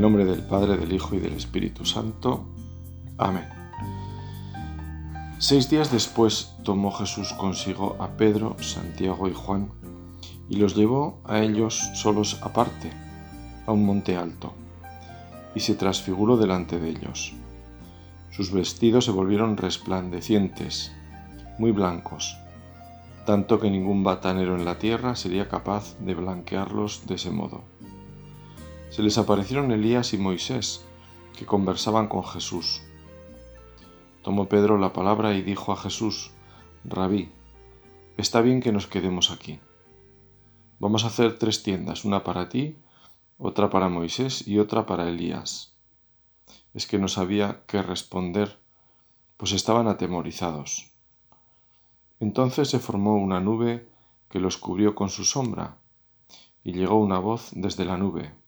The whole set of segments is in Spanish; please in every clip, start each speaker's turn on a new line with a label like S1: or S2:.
S1: el nombre del Padre, del Hijo y del Espíritu Santo. Amén. Seis días después tomó Jesús consigo a Pedro, Santiago y Juan y los llevó a ellos solos aparte, a un monte alto, y se transfiguró delante de ellos. Sus vestidos se volvieron resplandecientes, muy blancos, tanto que ningún batanero en la tierra sería capaz de blanquearlos de ese modo se les aparecieron Elías y Moisés, que conversaban con Jesús. Tomó Pedro la palabra y dijo a Jesús, Rabí, está bien que nos quedemos aquí. Vamos a hacer tres tiendas, una para ti, otra para Moisés y otra para Elías. Es que no sabía qué responder, pues estaban atemorizados. Entonces se formó una nube que los cubrió con su sombra, y llegó una voz desde la nube.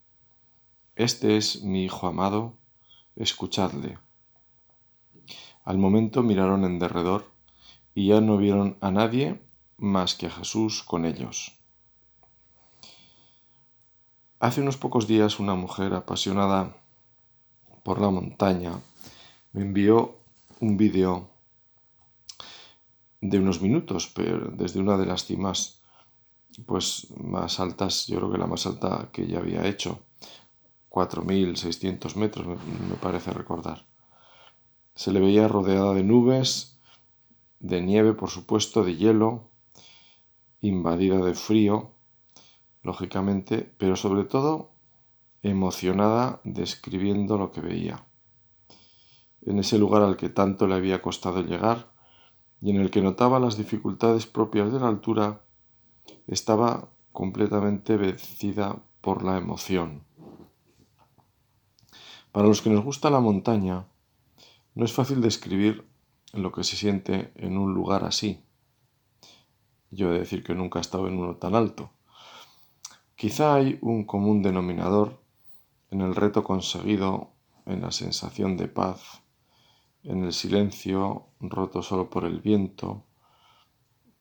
S1: Este es mi Hijo amado, escuchadle. Al momento miraron en derredor y ya no vieron a nadie más que a Jesús con ellos. Hace unos pocos días una mujer apasionada por la montaña me envió un vídeo de unos minutos, pero desde una de las cimas pues más altas, yo creo que la más alta que ya había hecho, 4.600 metros, me, parece recordar. Se le veía rodeada de nubes, de nieve, por supuesto, de hielo, invadida de frío, lógicamente, pero sobre todo emocionada describiendo lo que veía. En ese lugar al que tanto le había costado llegar y en el que notaba las dificultades propias de la altura, estaba completamente vencida por la emoción. Para los que nos gusta la montaña, no es fácil describir lo que se siente en un lugar así. Yo he de decir que nunca he estado en uno tan alto. Quizá hay un común denominador en el reto conseguido, en la sensación de paz, en el silencio roto solo por el viento,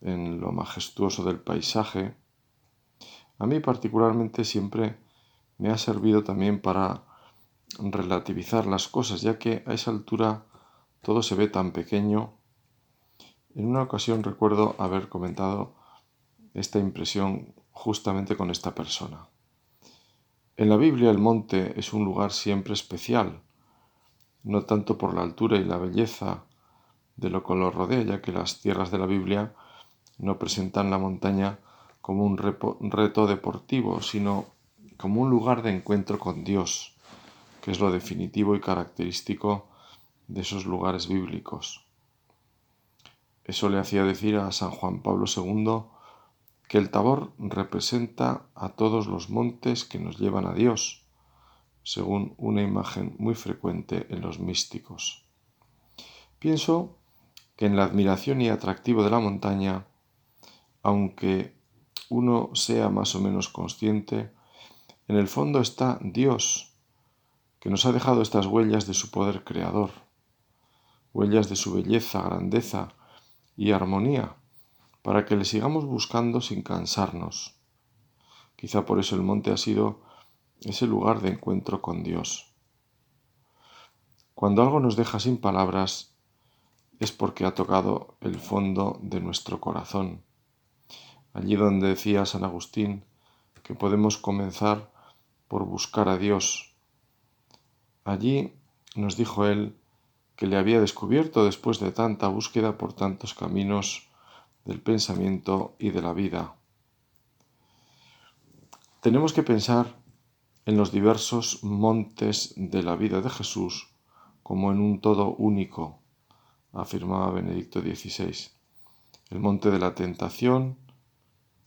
S1: en lo majestuoso del paisaje. A mí particularmente siempre me ha servido también para relativizar las cosas, ya que a esa altura todo se ve tan pequeño. En una ocasión recuerdo haber comentado esta impresión justamente con esta persona. En la Biblia el monte es un lugar siempre especial, no tanto por la altura y la belleza de lo que lo rodea, ya que las tierras de la Biblia no presentan la montaña como un reto deportivo, sino como un lugar de encuentro con Dios, que es lo definitivo y característico de esos lugares bíblicos. Eso le hacía decir a San Juan Pablo II que el Tabor representa a todos los montes que nos llevan a Dios, según una imagen muy frecuente en los místicos. Pienso que en la admiración y atractivo de la montaña, aunque uno sea más o menos consciente, en el fondo está Dios, que nos ha dejado estas huellas de su poder creador, huellas de su belleza, grandeza y armonía, para que le sigamos buscando sin cansarnos. Quizá por eso el monte ha sido ese lugar de encuentro con Dios. Cuando algo nos deja sin palabras, es porque ha tocado el fondo de nuestro corazón. Allí donde decía San Agustín que podemos comenzar por buscar a Dios, Allí nos dijo él que le había descubierto después de tanta búsqueda por tantos caminos del pensamiento y de la vida. Tenemos que pensar en los diversos montes de la vida de Jesús como en un todo único, afirmaba Benedicto XVI. El monte de la tentación,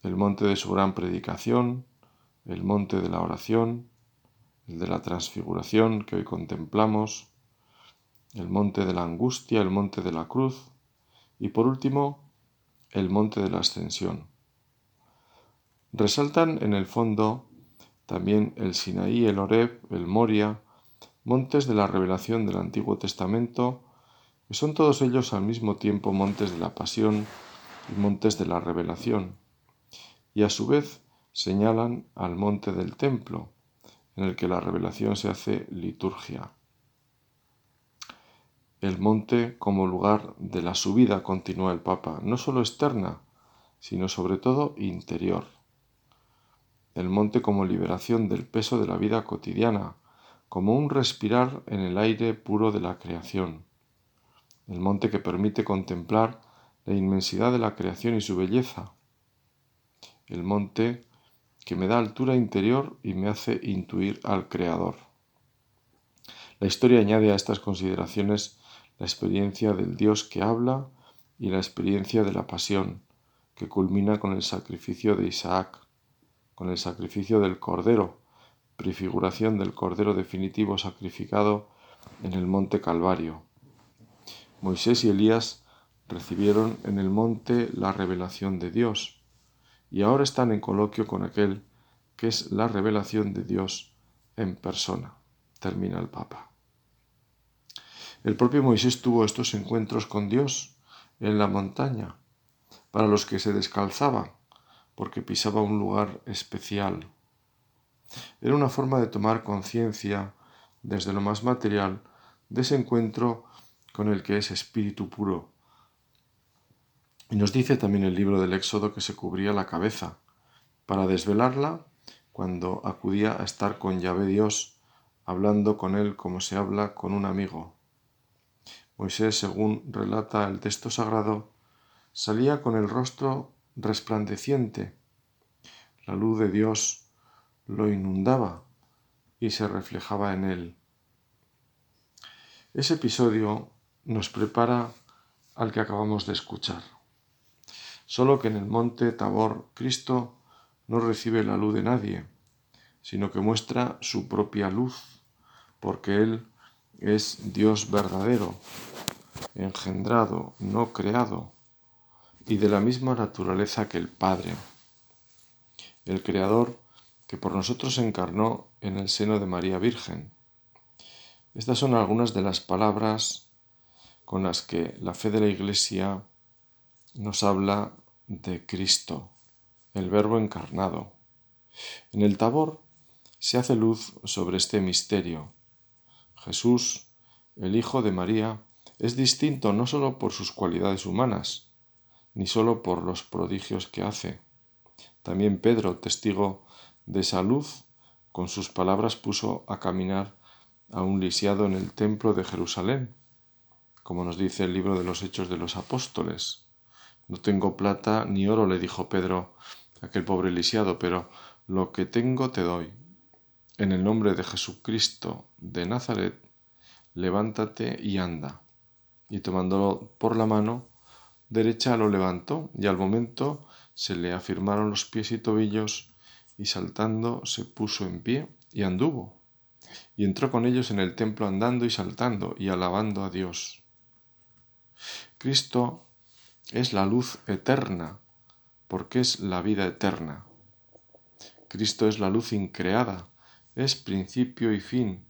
S1: el monte de su gran predicación, el monte de la oración, el de la transfiguración que hoy contemplamos, el monte de la angustia, el monte de la cruz y por último el monte de la ascensión. Resaltan en el fondo también el Sinaí, el Oreb, el Moria, montes de la revelación del Antiguo Testamento, que son todos ellos al mismo tiempo montes de la pasión y montes de la revelación, y a su vez señalan al monte del templo, en el que la revelación se hace liturgia. El monte como lugar de la subida, continúa el Papa, no solo externa, sino sobre todo interior. El monte como liberación del peso de la vida cotidiana, como un respirar en el aire puro de la creación. El monte que permite contemplar la inmensidad de la creación y su belleza. El monte que me da altura interior y me hace intuir al Creador. La historia añade a estas consideraciones la experiencia del Dios que habla y la experiencia de la pasión, que culmina con el sacrificio de Isaac, con el sacrificio del Cordero, prefiguración del Cordero definitivo sacrificado en el monte Calvario. Moisés y Elías recibieron en el monte la revelación de Dios y ahora están en coloquio con aquel que es la revelación de Dios en persona, termina el Papa. El propio Moisés tuvo estos encuentros con Dios en la montaña, para los que se descalzaba, porque pisaba un lugar especial. Era una forma de tomar conciencia desde lo más material de ese encuentro con el que es espíritu puro. Y nos dice también el libro del Éxodo que se cubría la cabeza, para desvelarla cuando acudía a estar con Yahvé Dios, hablando con él como se habla con un amigo. Moisés, según relata el texto sagrado, salía con el rostro resplandeciente. La luz de Dios lo inundaba y se reflejaba en él. Ese episodio nos prepara al que acabamos de escuchar. Solo que en el monte Tabor Cristo no recibe la luz de nadie, sino que muestra su propia luz, porque Él es Dios verdadero, engendrado, no creado, y de la misma naturaleza que el Padre, el Creador que por nosotros encarnó en el seno de María Virgen. Estas son algunas de las palabras con las que la fe de la Iglesia nos habla de Cristo, el Verbo encarnado. En el Tabor se hace luz sobre este misterio Jesús, el Hijo de María, es distinto no sólo por sus cualidades humanas, ni sólo por los prodigios que hace. También Pedro, testigo de esa luz, con sus palabras puso a caminar a un lisiado en el templo de Jerusalén, como nos dice el libro de los Hechos de los Apóstoles. No tengo plata ni oro, le dijo Pedro aquel pobre lisiado, pero lo que tengo te doy. En el nombre de Jesucristo de Nazaret, levántate y anda. Y tomándolo por la mano derecha lo levantó, y al momento se le afirmaron los pies y tobillos, y saltando se puso en pie y anduvo. Y entró con ellos en el templo andando y saltando y alabando a Dios. Cristo es la luz eterna, porque es la vida eterna. Cristo es la luz increada, es principio y fin,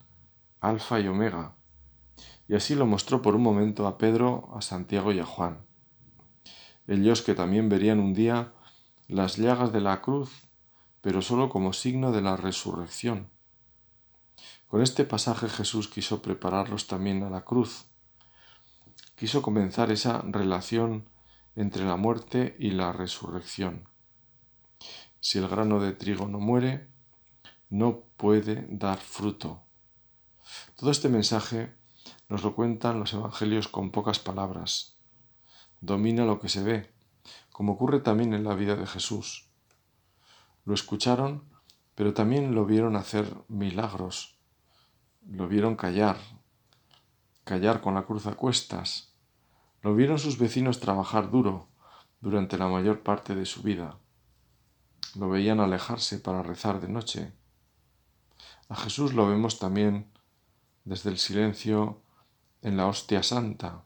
S1: alfa y omega. Y así lo mostró por un momento a Pedro, a Santiago y a Juan. Ellos que también verían un día las llagas de la cruz, pero sólo como signo de la resurrección. Con este pasaje Jesús quiso prepararlos también a la cruz. Quiso comenzar esa relación entre la muerte y la resurrección. Si el grano de trigo no muere, no puede dar fruto. Todo este mensaje nos lo cuentan los evangelios con pocas palabras. Domina lo que se ve, como ocurre también en la vida de Jesús. Lo escucharon, pero también lo vieron hacer milagros. Lo vieron callar, callar con la cruz a cuestas. Lo vieron sus vecinos trabajar duro durante la mayor parte de su vida. Lo veían alejarse para rezar de noche a Jesús lo vemos también desde el silencio en la hostia santa.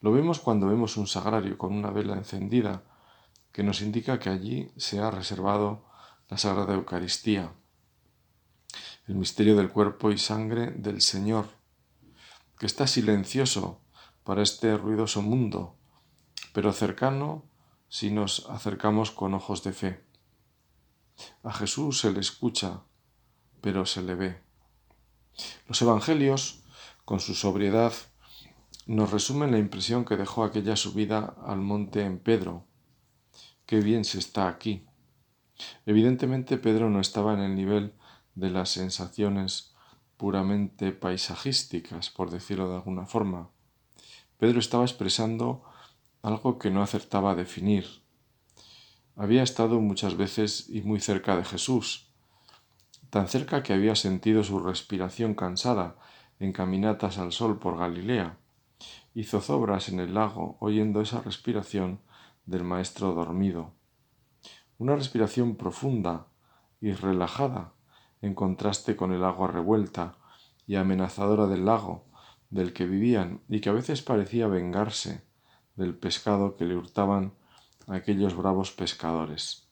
S1: Lo vemos cuando vemos un sagrario con una vela encendida que nos indica que allí se ha reservado la Sagrada Eucaristía, el misterio del cuerpo y sangre del Señor, que está silencioso para este ruidoso mundo, pero cercano si nos acercamos con ojos de fe. A Jesús se le escucha pero se le ve. Los Evangelios, con su sobriedad, nos resumen la impresión que dejó aquella subida al monte en Pedro. Qué bien se está aquí. Evidentemente Pedro no estaba en el nivel de las sensaciones puramente paisajísticas, por decirlo de alguna forma. Pedro estaba expresando algo que no acertaba a definir. Había estado muchas veces y muy cerca de Jesús, tan cerca que había sentido su respiración cansada en caminatas al sol por Galilea. y zozobras en el lago oyendo esa respiración del maestro dormido. Una respiración profunda y relajada en contraste con el agua revuelta y amenazadora del lago del que vivían y que a veces parecía vengarse del pescado que le hurtaban aquellos bravos pescadores.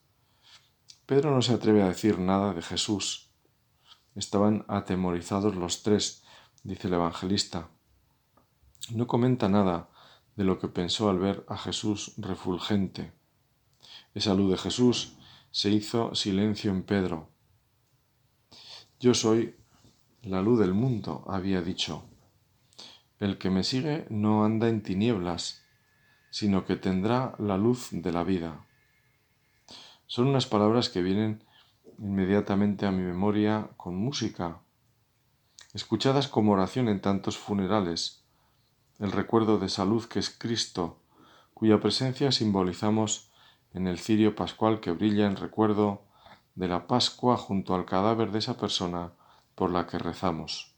S1: Pedro no se atreve a decir nada de Jesús. Estaban atemorizados los tres, dice el evangelista. No comenta nada de lo que pensó al ver a Jesús refulgente. Esa luz de Jesús se hizo silencio en Pedro. Yo soy la luz del mundo, había dicho. El que me sigue no anda en tinieblas, sino que tendrá la luz de la vida. Son unas palabras que vienen inmediatamente a mi memoria con música, escuchadas como oración en tantos funerales, el recuerdo de esa luz que es Cristo, cuya presencia simbolizamos en el cirio pascual que brilla en recuerdo de la Pascua junto al cadáver de esa persona por la que rezamos.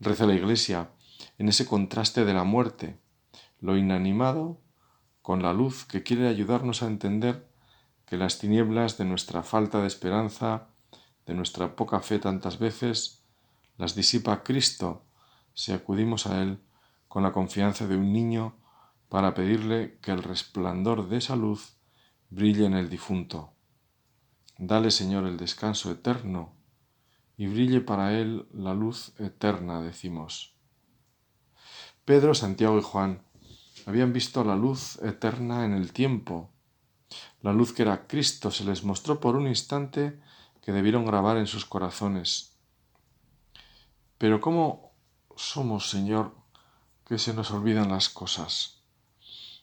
S1: Reza la Iglesia en ese contraste de la muerte, lo inanimado con la luz que quiere ayudarnos a entender que las tinieblas de nuestra falta de esperanza, de nuestra poca fe tantas veces, las disipa Cristo si acudimos a Él con la confianza de un niño para pedirle que el resplandor de esa luz brille en el difunto. Dale, Señor, el descanso eterno y brille para él la luz eterna, decimos. Pedro, Santiago y Juan habían visto la luz eterna en el tiempo. La luz que era Cristo se les mostró por un instante que debieron grabar en sus corazones. Pero ¿cómo somos, Señor, que se nos olvidan las cosas?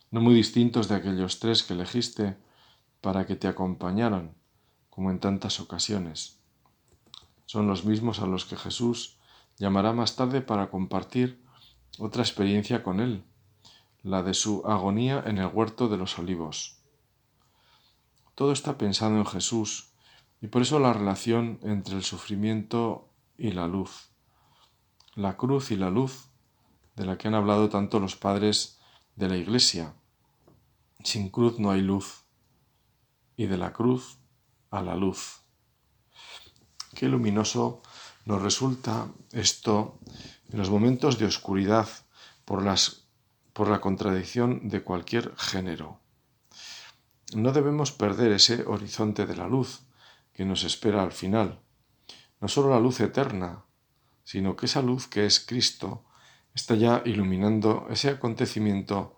S1: No muy distintos de aquellos tres que elegiste para que te acompañaran, como en tantas ocasiones. Son los mismos a los que Jesús llamará más tarde para compartir otra experiencia con Él, la de su agonía en el huerto de los olivos. Todo está pensado en Jesús y por eso la relación entre el sufrimiento y la luz. La cruz y la luz de la que han hablado tanto los padres de la Iglesia. Sin cruz no hay luz y de la cruz a la luz. Qué luminoso nos resulta esto en los momentos de oscuridad por las por la contradicción de cualquier género. No debemos perder ese horizonte de la luz que nos espera al final, no solo la luz eterna, sino que esa luz que es Cristo está ya iluminando ese acontecimiento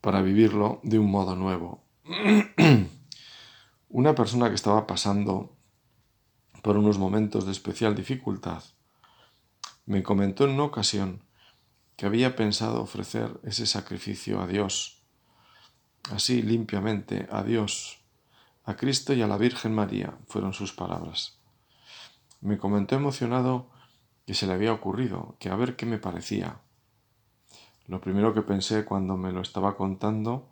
S1: para vivirlo de un modo nuevo. Una persona que estaba pasando por unos momentos de especial dificultad me comentó en una ocasión que había pensado ofrecer ese sacrificio a Dios, así limpiamente a Dios, a Cristo y a la Virgen María, fueron sus palabras. Me comentó emocionado que se le había ocurrido, que a ver qué me parecía. Lo primero que pensé cuando me lo estaba contando,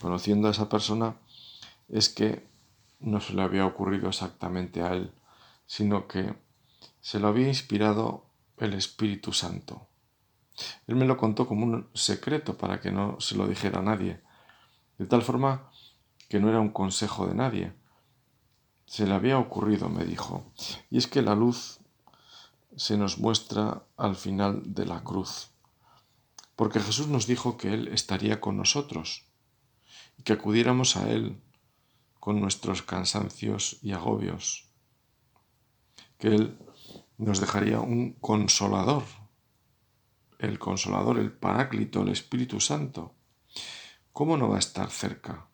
S1: conociendo a esa persona, es que no se le había ocurrido exactamente a él, sino que se lo había inspirado el Espíritu Santo. Él me lo contó como un secreto para que no se lo dijera a nadie, de tal forma que no era un consejo de nadie. Se le había ocurrido, me dijo, y es que la luz se nos muestra al final de la cruz, porque Jesús nos dijo que Él estaría con nosotros y que acudiéramos a Él con nuestros cansancios y agobios, que Él nos dejaría un consolador el Consolador, el Paráclito, el Espíritu Santo, ¿cómo no va a estar cerca?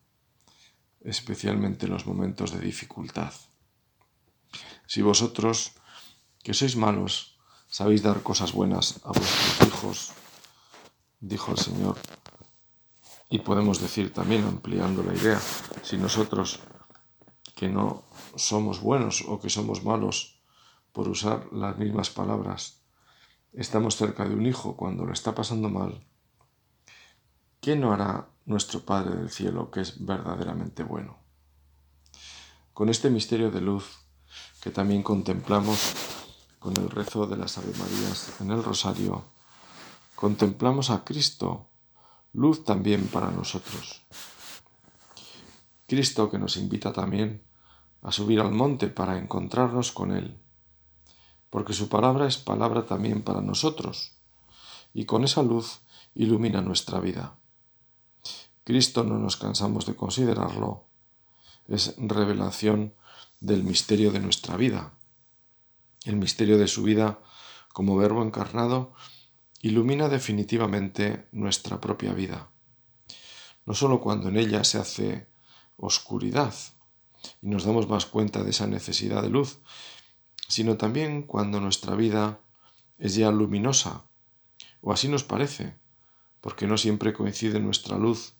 S1: Especialmente en los momentos de dificultad. Si vosotros que sois malos, sabéis dar cosas buenas a vuestros hijos, dijo el Señor. Y podemos decir también, ampliando la idea, si nosotros que no somos buenos o que somos malos por usar las mismas palabras, estamos cerca de un hijo cuando lo está pasando mal, ¿qué no hará nuestro Padre del Cielo que es verdaderamente bueno? Con este misterio de luz que también contemplamos con el rezo de las Ave Marías en el Rosario, contemplamos a Cristo, luz también para nosotros. Cristo que nos invita también a subir al monte para encontrarnos con Él, porque su palabra es palabra también para nosotros, y con esa luz ilumina nuestra vida. Cristo no nos cansamos de considerarlo, es revelación del misterio de nuestra vida. El misterio de su vida como verbo encarnado ilumina definitivamente nuestra propia vida. No sólo cuando en ella se hace oscuridad y nos damos más cuenta de esa necesidad de luz, sino también cuando nuestra vida es ya luminosa, o así nos parece, porque no siempre coincide nuestra luz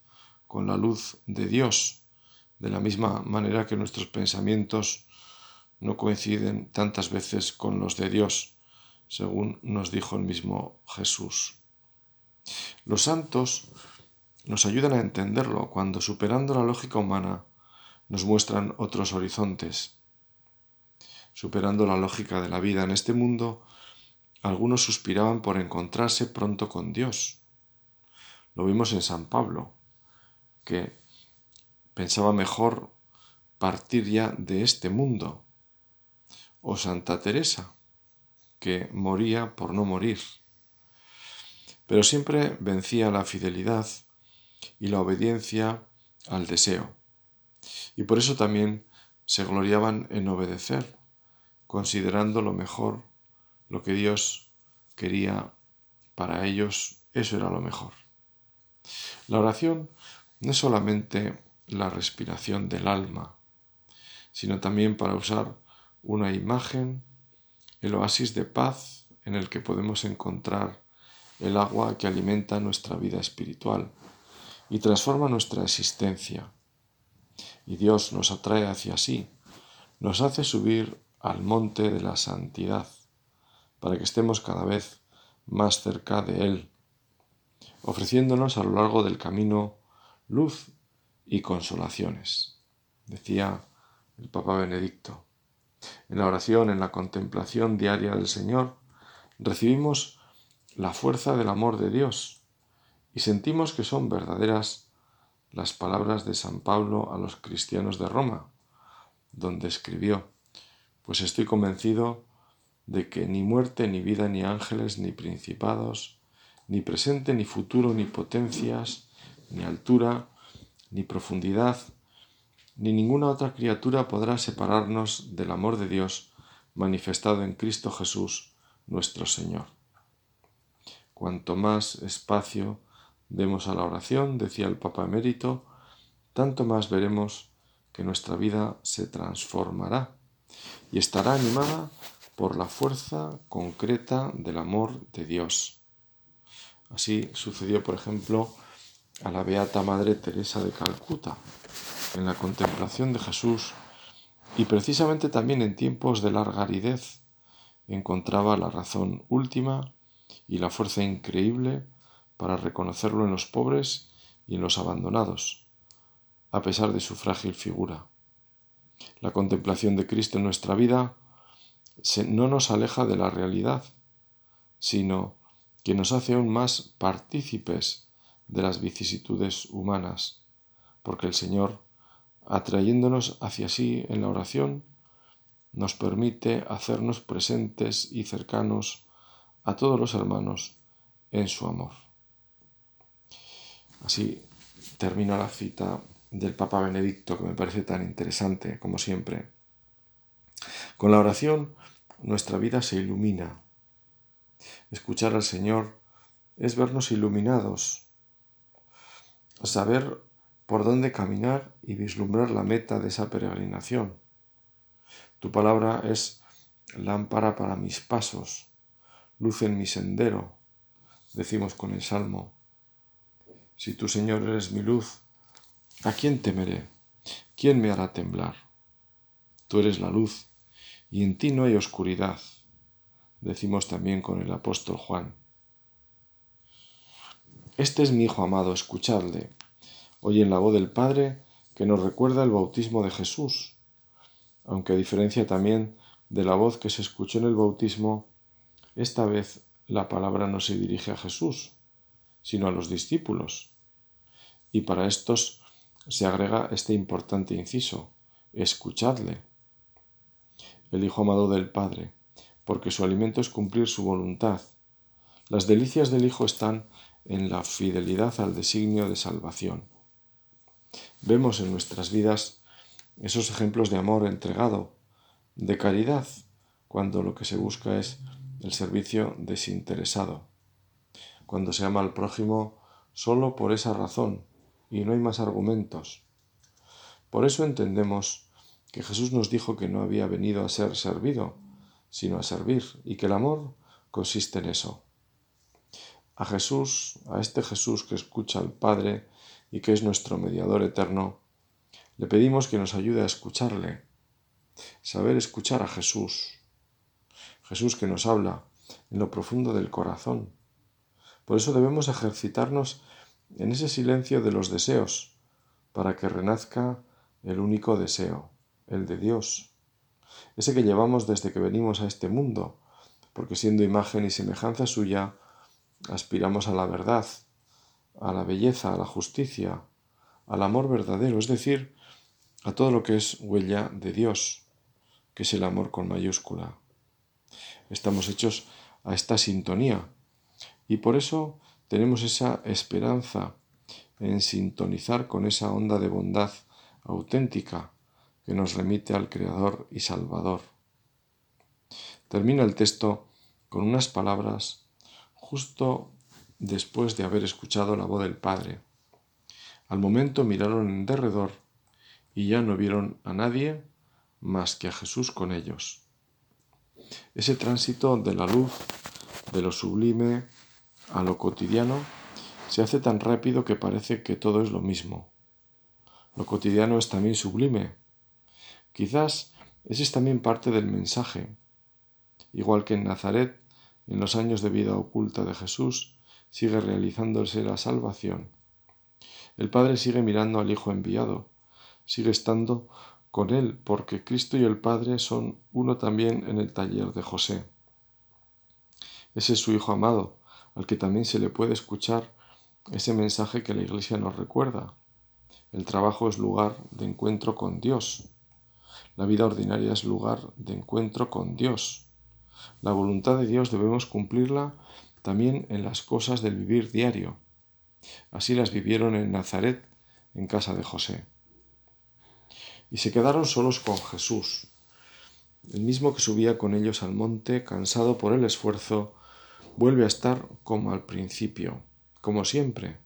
S1: con la luz de Dios, de la misma manera que nuestros pensamientos no coinciden tantas veces con los de Dios, según nos dijo el mismo Jesús. Los santos nos ayudan a entenderlo cuando, superando la lógica humana, nos muestran otros horizontes. Superando la lógica de la vida en este mundo, algunos suspiraban por encontrarse pronto con Dios. Lo vimos en San Pablo, que pensaba mejor partir ya de este mundo. O Santa Teresa, que moría por no morir. Pero siempre vencía la fidelidad y la obediencia al deseo. Y por eso también se gloriaban en obedecer, considerando lo mejor, lo que Dios quería para ellos, eso era lo mejor. La oración no es solamente la respiración del alma, sino también para usar una imagen, el oasis de paz en el que podemos encontrar el agua que alimenta nuestra vida espiritual y transforma nuestra existencia. Y Dios nos atrae hacia sí, nos hace subir al monte de la santidad, para que estemos cada vez más cerca de Él, ofreciéndonos a lo largo del camino luz y consolaciones, decía el Papa Benedicto. En la oración, en la contemplación diaria del Señor, recibimos la fuerza del amor de Dios y sentimos que son verdaderas las palabras de San Pablo a los cristianos de Roma, donde escribió, pues estoy convencido de que ni muerte, ni vida, ni ángeles, ni principados, ni presente, ni futuro, ni potencias, ni altura, ni profundidad, ni ninguna otra criatura podrá separarnos del amor de Dios manifestado en Cristo Jesús, nuestro Señor. Cuanto más espacio demos a la oración, decía el Papa emérito, tanto más veremos que nuestra vida se transformará y estará animada por la fuerza concreta del amor de Dios. Así sucedió, por ejemplo, a la Beata Madre Teresa de Calcuta, en la contemplación de Jesús y precisamente también en tiempos de larga aridez encontraba la razón última y la fuerza increíble para reconocerlo en los pobres y en los abandonados, a pesar de su frágil figura. La contemplación de Cristo en nuestra vida no nos aleja de la realidad, sino que nos hace aún más partícipes de las vicisitudes humanas, porque el Señor, atrayéndonos hacia sí en la oración, nos permite hacernos presentes y cercanos a todos los hermanos en su amor. Así termina la cita del Papa Benedicto, que me parece tan interesante como siempre. Con la oración nuestra vida se ilumina. Escuchar al Señor es vernos iluminados saber por dónde caminar y vislumbrar la meta de esa peregrinación. Tu palabra es lámpara para mis pasos, luz en mi sendero, decimos con el Salmo. Si tú, Señor, eres mi luz, ¿a quién temeré? ¿Quién me hará temblar? Tú eres la luz, y en ti no hay oscuridad, decimos también con el apóstol Juan. Este es mi Hijo amado, escuchadle. en la voz del Padre que nos recuerda el bautismo de Jesús, aunque a diferencia también de la voz que se escuchó en el bautismo, esta vez la palabra no se dirige a Jesús, sino a los discípulos. Y para estos se agrega este importante inciso, escuchadle. El Hijo amado del Padre, porque su alimento es cumplir su voluntad. Las delicias del Hijo están en la fidelidad al designio de salvación. Vemos en nuestras vidas esos ejemplos de amor entregado, de caridad, cuando lo que se busca es el servicio desinteresado, cuando se ama al prójimo solo por esa razón y no hay más argumentos. Por eso entendemos que Jesús nos dijo que no había venido a ser servido, sino a servir, y que el amor consiste en eso. A Jesús, a este Jesús que escucha al Padre y que es nuestro mediador eterno, le pedimos que nos ayude a escucharle, saber escuchar a Jesús, Jesús que nos habla en lo profundo del corazón. Por eso debemos ejercitarnos en ese silencio de los deseos, para que renazca el único deseo, el de Dios, ese que llevamos desde que venimos a este mundo, porque siendo imagen y semejanza suya, aspiramos a la verdad, a la belleza, a la justicia, al amor verdadero, es decir, a todo lo que es huella de Dios, que es el amor con mayúscula. Estamos hechos a esta sintonía y por eso tenemos esa esperanza en sintonizar con esa onda de bondad auténtica que nos remite al Creador y Salvador. Termina el texto con unas palabras justo después de haber escuchado la voz del Padre. Al momento miraron en derredor y ya no vieron a nadie más que a Jesús con ellos. Ese tránsito de la luz, de lo sublime a lo cotidiano, se hace tan rápido que parece que todo es lo mismo. Lo cotidiano es también sublime. Quizás ese es también parte del mensaje. Igual que en Nazaret en los años de vida oculta de Jesús, sigue realizándose la salvación. El Padre sigue mirando al Hijo enviado, sigue estando con él, porque Cristo y el Padre son uno también en el taller de José. Ese es su Hijo amado, al que también se le puede escuchar ese mensaje que la Iglesia nos recuerda. El trabajo es lugar de encuentro con Dios. La vida ordinaria es lugar de encuentro con Dios. La voluntad de Dios debemos cumplirla también en las cosas del vivir diario. Así las vivieron en Nazaret, en casa de José. Y se quedaron solos con Jesús, el mismo que subía con ellos al monte, cansado por el esfuerzo, vuelve a estar como al principio, como siempre.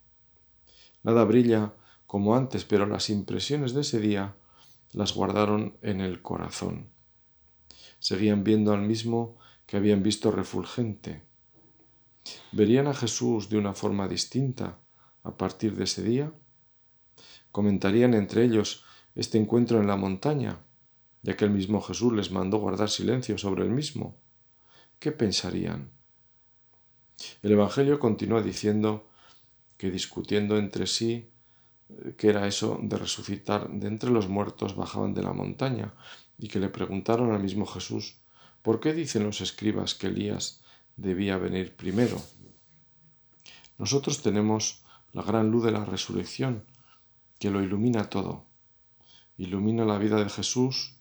S1: Nada brilla como antes, pero las impresiones de ese día las guardaron en el corazón. Seguían viendo al mismo que habían visto refulgente. ¿Verían a Jesús de una forma distinta a partir de ese día? ¿Comentarían entre ellos este encuentro en la montaña, ya que el mismo Jesús les mandó guardar silencio sobre el mismo? ¿Qué pensarían? El Evangelio continúa diciendo que discutiendo entre sí qué era eso de resucitar de entre los muertos bajaban de la montaña y que le preguntaron al mismo Jesús ¿Por qué dicen los escribas que Elías debía venir primero? Nosotros tenemos la gran luz de la resurrección que lo ilumina todo, ilumina la vida de Jesús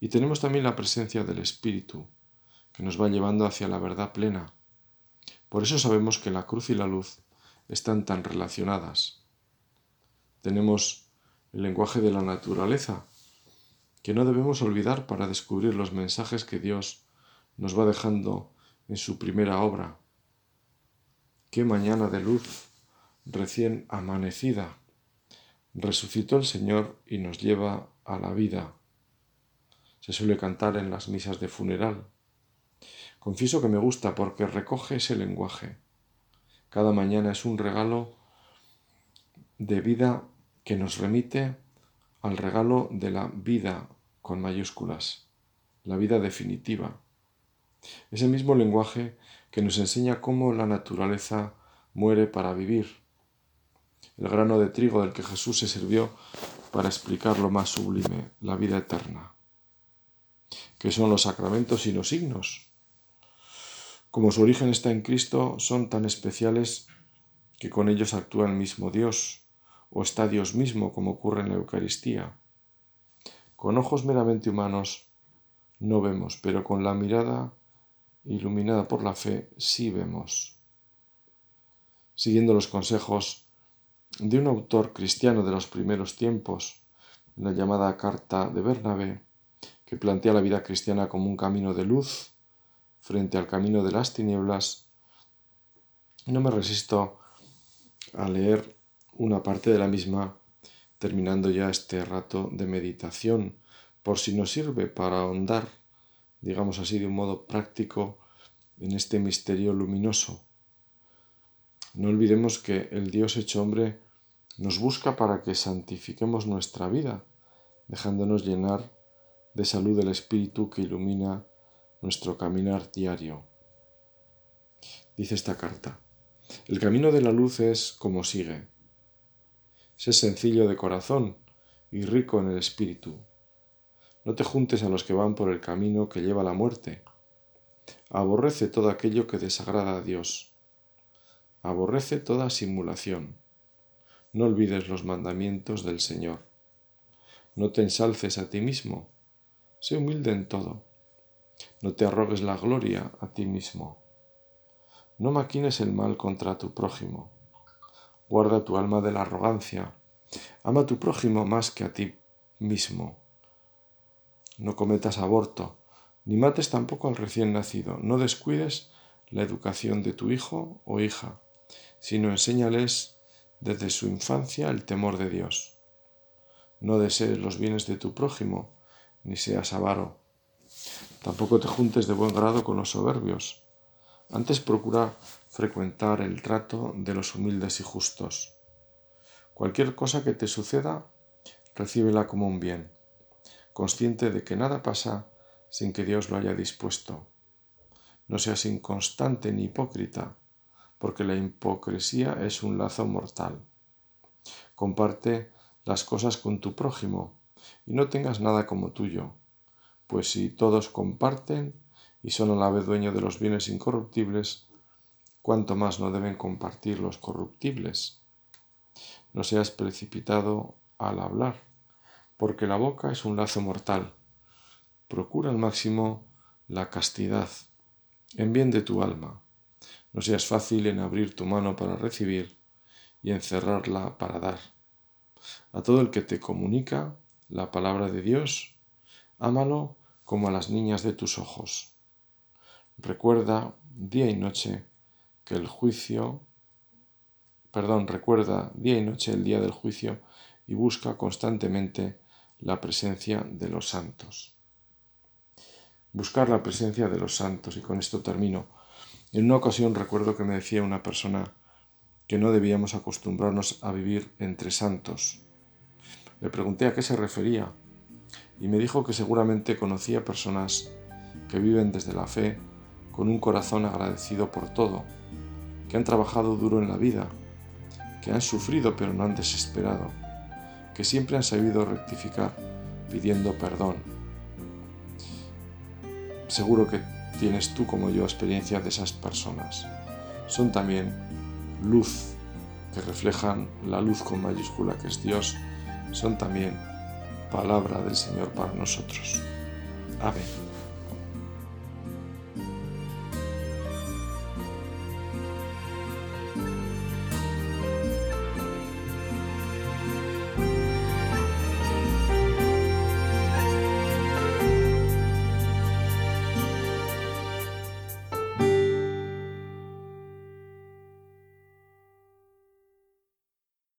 S1: y tenemos también la presencia del Espíritu que nos va llevando hacia la verdad plena. Por eso sabemos que la cruz y la luz están tan relacionadas. Tenemos el lenguaje de la naturaleza, que no debemos olvidar para descubrir los mensajes que Dios nos va dejando en su primera obra. Qué mañana de luz recién amanecida. Resucitó el Señor y nos lleva a la vida. se suele cantar en las misas de funeral. Confieso que me gusta porque recoge ese lenguaje. Cada mañana es un regalo de vida que nos remite al regalo de la vida con mayúsculas, la vida definitiva. Ese mismo lenguaje que nos enseña cómo la naturaleza muere para vivir. El grano de trigo del que Jesús se sirvió para explicar lo más sublime, la vida eterna. ¿Qué son los sacramentos y los signos? Como su origen está en Cristo, son tan especiales que con ellos actúa el mismo Dios, o está Dios mismo, como ocurre en la Eucaristía. Con ojos meramente humanos no vemos, pero con la mirada iluminada por la fe sí vemos. Siguiendo los consejos de un autor cristiano de los primeros tiempos, la llamada Carta de Bernabé, que plantea la vida cristiana como un camino de luz frente al camino de las tinieblas, no me resisto a leer una parte de la misma, terminando ya este rato de meditación, por si nos sirve para ahondar, digamos así, de un modo práctico en este misterio luminoso. No olvidemos que el Dios hecho hombre nos busca para que santifiquemos nuestra vida, dejándonos llenar de salud del Espíritu que ilumina nuestro caminar diario. Dice esta carta, el camino de la luz es como sigue. Sé sencillo de corazón y rico en el Espíritu. No te juntes a los que van por el camino que lleva a la muerte. Aborrece todo aquello que desagrada a Dios. Aborrece toda simulación. No olvides los mandamientos del Señor. No te ensalces a ti mismo. Sé humilde en todo no te arrogues la gloria a ti mismo. No maquines el mal contra tu prójimo. Guarda tu alma de la arrogancia. Ama a tu prójimo más que a ti mismo. No cometas aborto, ni mates tampoco al recién nacido. No descuides la educación de tu hijo o hija, sino enséñales desde su infancia el temor de Dios. No desees los bienes de tu prójimo, ni seas avaro Tampoco te juntes de buen grado con los soberbios. Antes procura frecuentar el trato de los humildes y justos. Cualquier cosa que te suceda, recíbela como un bien, consciente de que nada pasa sin que Dios lo haya dispuesto. No seas inconstante ni hipócrita, porque la hipocresía es un lazo mortal. Comparte las cosas con tu prójimo y no tengas nada como tuyo pues si todos comparten y son a la vez dueños de los bienes incorruptibles, cuánto más no deben compartir los corruptibles. No seas precipitado al hablar, porque la boca es un lazo mortal. Procura al máximo la castidad, en bien de tu alma. No seas fácil en abrir tu mano para recibir y encerrarla para dar. A todo el que te comunica la palabra de Dios, ámalo como a las niñas de tus ojos. Recuerda día y noche que el juicio, perdón, recuerda día y noche el día del juicio y busca constantemente la presencia de los santos. Buscar la presencia de los santos, y con esto termino. En una ocasión recuerdo que me decía una persona que no debíamos acostumbrarnos a vivir entre santos. Le pregunté a qué se refería y me dijo que seguramente conocía personas que viven desde la fe con un corazón agradecido por todo, que han trabajado duro en la vida, que han sufrido pero no han desesperado, que siempre han sabido rectificar pidiendo perdón. Seguro que tienes tú como yo experiencia de esas personas. Son también luz que reflejan la luz con mayúscula que es Dios. Son también palabra del Señor para nosotros. Amén.